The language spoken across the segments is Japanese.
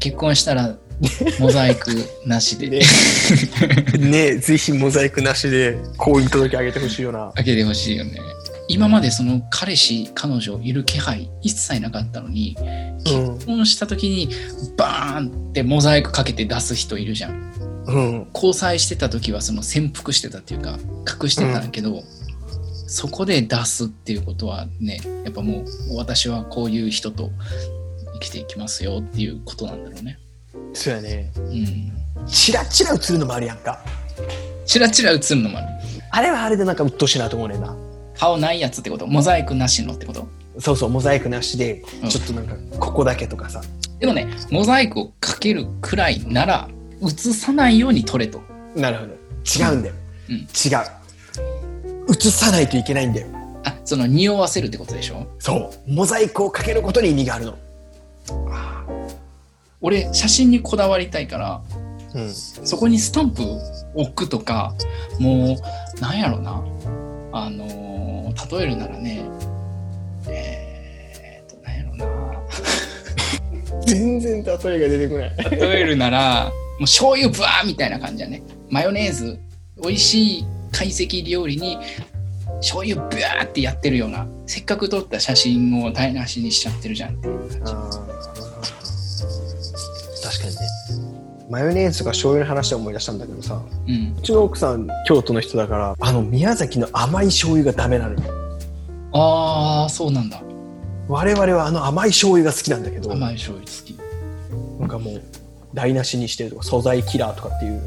結婚したらモザイクなしでねねぜひモザイクなしで婚姻届あげてほしいよな。開けてほしいよね。今までその彼氏彼女いる気配一切なかったのにうん結婚した時にバーンってモザイクかけて出す人いるじゃん。うん。交際してた時はその潜伏してたっていうか隠してたんだけど、そこで出すっていうことはねやっぱもう私はこういう人と生きていきますよっていうことなんだろうね。そうやね。うん。チラチラ映るのもあるやんか。チラチラ映るのもある。あれはあれでなんか鬱陶しいなと思うねんな。顔ないやつってこと？モザイクなしのってこと？そうそう、モザイクなしでうん、ちょっとなんか、ここだけとかさ。でもねモザイクをかけるくらいなら映さないように撮れと。なるほど。違うんだよ。うん違う。映さないといけないんだよ。あその匂わせるってことでしょ？そう。モザイクをかけることに意味があるの。俺写真にこだわりたいからうん。そこにスタンプ置くとかもうなんやろな。あのー例えるならねえー、っとなんやろな。全然例えが出てこない。例えるならもう醤油ブワーみたいな感じだね。マヨネーズ美味しい懐石料理に醤油ブワーってやってるようなせっかく撮った写真を台無しにしちゃってるじゃんっていう感じ確かにね。マヨネーズとか醤油の話で思い出したんだけどさ、うん。うちの奥さん京都の人だから、あの宮崎の甘い醤油がダメなのよ。ああそうなんだ。我々はあの甘い醤油が好きなんだけど、甘い醤油好き。なんかもう台無しにしてるとか素材キラーとかっていう。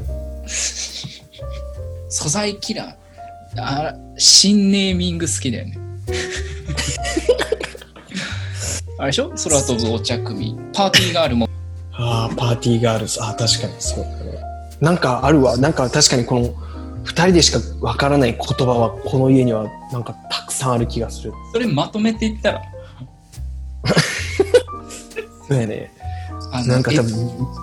素材キラー？あ新ネーミング好きだよね。あれでしょ？空飛ぶお茶組パーティーガールもパーティーガールズ。ああ、確かにそうだね。なんかあるわ。なんか確かにこの二人でしかわからない言葉はこの家にはなんかたくさんある気がする。それまとめていったら？そうやね。あのなんか多分、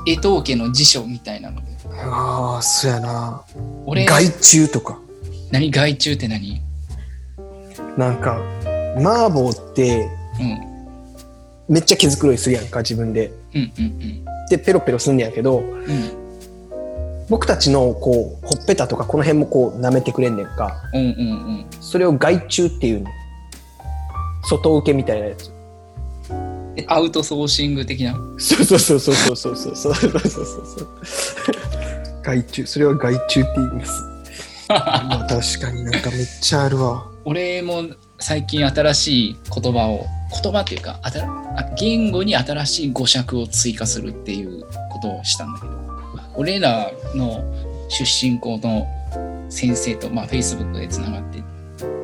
え江藤家の辞書みたいなのでああ、そうやな。俺害虫とか。何害虫って何？なんか、麻婆ってうんめっちゃ毛づくろいするやんか、自分で。うんうんで、ペロペロすんねやけど、うんうん僕たちのこう、ほっぺたとかこの辺もこう舐めてくれんねんか。うんうんうんそれを害虫っていうね。外受けみたいなやつ。えアウトソーシング的な？そうそうそうそうそうそうそうそうそうそうそう。害虫、それは害虫って言います。まあ確かになんかめっちゃあるわ。俺も最近新しい言葉を言葉っていうかあたあ言語に新しい語釈を追加するっていうことをしたんだけど俺らの出身校の先生と、まあ、Facebook でつながって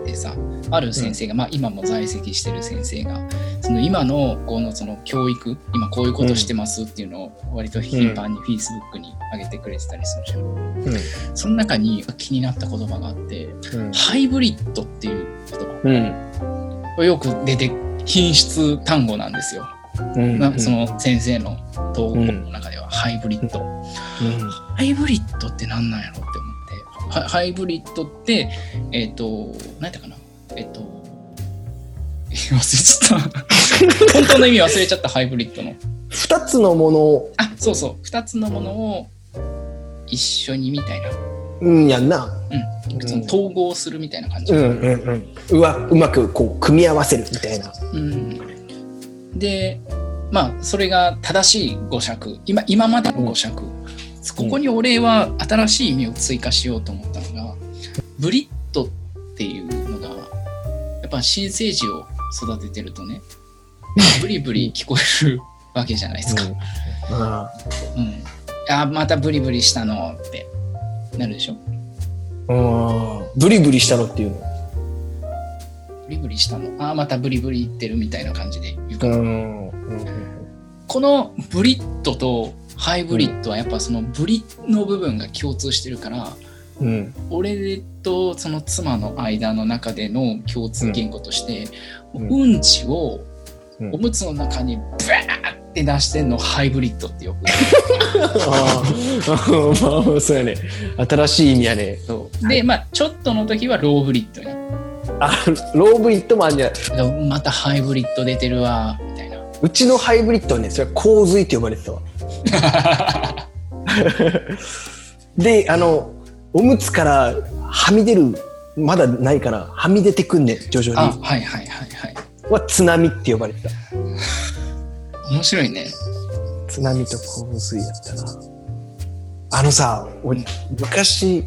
てさある先生が、まあ、今も在籍してる先生がその今のこのその教育今こういうことしてますっていうのを割と頻繁に Facebook に上げてくれてたりするじゃん。うん。その中に気になった言葉があってうん。ハイブリッドっていう言葉うん。よく出て品質単語なんですよ。うん。なその先生の投稿の中ではハイブリッド。うん。ハイブリッドって何なんやろって思って。はハイブリッドって、えっ、と、何やったかな？えっ、と、忘れちゃった。本当の意味忘れちゃった、ハイブリッドの。二つのものを、あ、そうそう。二つのものを一緒にみたいな。うんやんな。うん。その統合するみたいな感じ。うんうんうん。うわ、うまくこう組み合わせるみたいな。うん、でまあそれが正しい語釈今今までの語釈、ここに俺は新しい意味を追加しようと思ったのがブリッドっていうのがやっぱ新生児を育ててるとねブリブリ聞こえるわけじゃないですか。あうんあまたブリブリしたのってなるでしょ？あうん。ブリブリしたのっていうの？ブリブリしたの？あまたブリブリ言ってるみたいな感じで。言うから、ん。このブリッドとハイブリッドはやっぱそのブリの部分が共通してるから、うん。俺とその妻の間の中での共通言語として、ううんん、ちをうん。おむつの中にブワーって出してんのをハイブリッドってよくああ、まあ、そうやね。新しい意味やね。でまあちょっとの時はローブリッドにあ、ローブリッドもあんじゃない。またハイブリッド出てるわみたいなうちのハイブリッドはね、それは洪水って呼ばれてたわ。で、あの、おむつからはみ出る、まだないから、はみ出てくんねん、徐々あ、に。はいはいはいはい。は津波って呼ばれてた。面白いね。津波と洪水やったな。あのさ、俺、昔、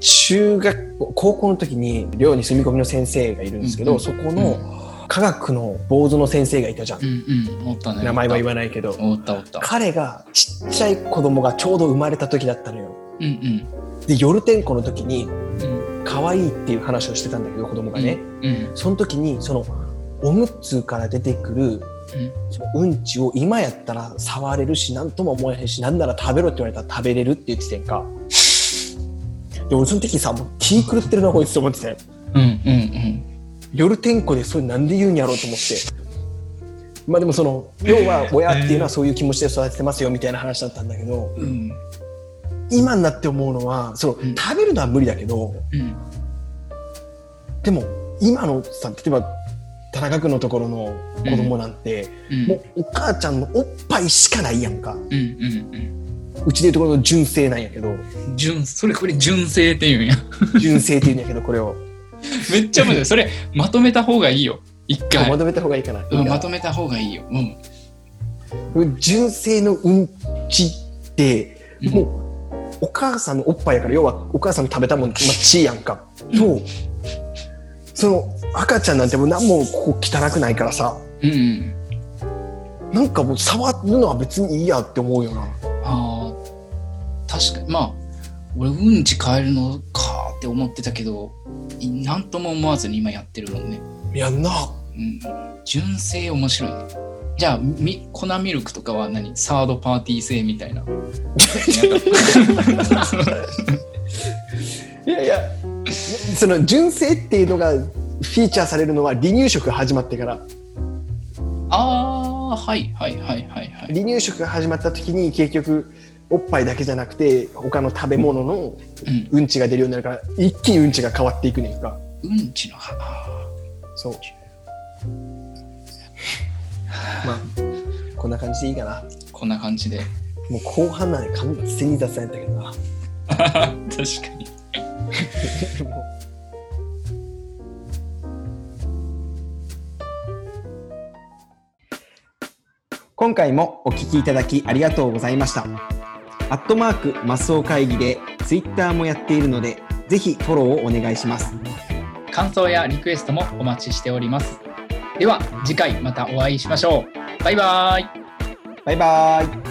中学校、高校の時に寮に住み込みの先生がいるんですけど、うんうんそこの科学の坊主の先生がいたじゃん。うんうん。おったね。名前は言わわないけど。おったおった。彼がちっちゃい子供がちょうど生まれた時だったのよ。うんで、夜天候の時に、うん。うん。可愛いっていう話をしてたんだけど、子供がね。うん。その時に、その、おむつから出てくるうん。そのうんちを今やったら触れるし何とも思えへんしなんなら食べろって言われたら食べれるって言ってたやんかで俺その時さもう気狂ってるなこいつと思っててうんうんうん。夜天候でそれなんで言うんやろうと思ってまあでもその要は親っていうのはそういう気持ちで育ててますよみたいな話だったんだけどうん。今になって思うのはそのうん食べるのは無理だけどうん。でも今のさ例えば田中君のところの子供なんて、うん。もうお母ちゃんのおっぱいしかないやんかうんうんうちでいうところの純正なんやけどうん。純、それこれ純正って言うんや。純正って言うんやけどこれを めっちゃ面白い。それ、まとめた方がいいよ。一回。まとめた方がいいかな、うん、まとめた方がいいよ。うん。純正のうんちってうんもうお母さんのおっぱいやから要はお母さんの食べたもん、まあ、血やんかとその赤ちゃんなんてもう何もここ汚くないからさうんうん。なんかもう触るのは別にいいやって思うよなああ、確かに。まあ、俺、うんち変えるのかって思ってたけど、いなんとも思わずに今やってるもんね。やんなうん。純正面白いね。じゃあ、み粉ミルクとかは何？サードパーティー製みたいな。いやいやその純正っていうのがフィーチャーされるのは離乳食が始まってからああ、はいはいはいはいはい。離乳食が始まった時に結局おっぱいだけじゃなくて他の食べ物のうん。うんちが出るようになるから一気にうんちが変わっていくねんかうんちの花。そうまあこんな感じでいいかなこんな感じで。もう後半なんで完全に雑談やったけどな 確かに。今回もお聞きいただきありがとうございましたアットマークマスオ会議でツイッターもやっているのでぜひフォローをお願いします感想やリクエストもお待ちしております。では次回またお会いしましょう。バイバイ。バイバーイ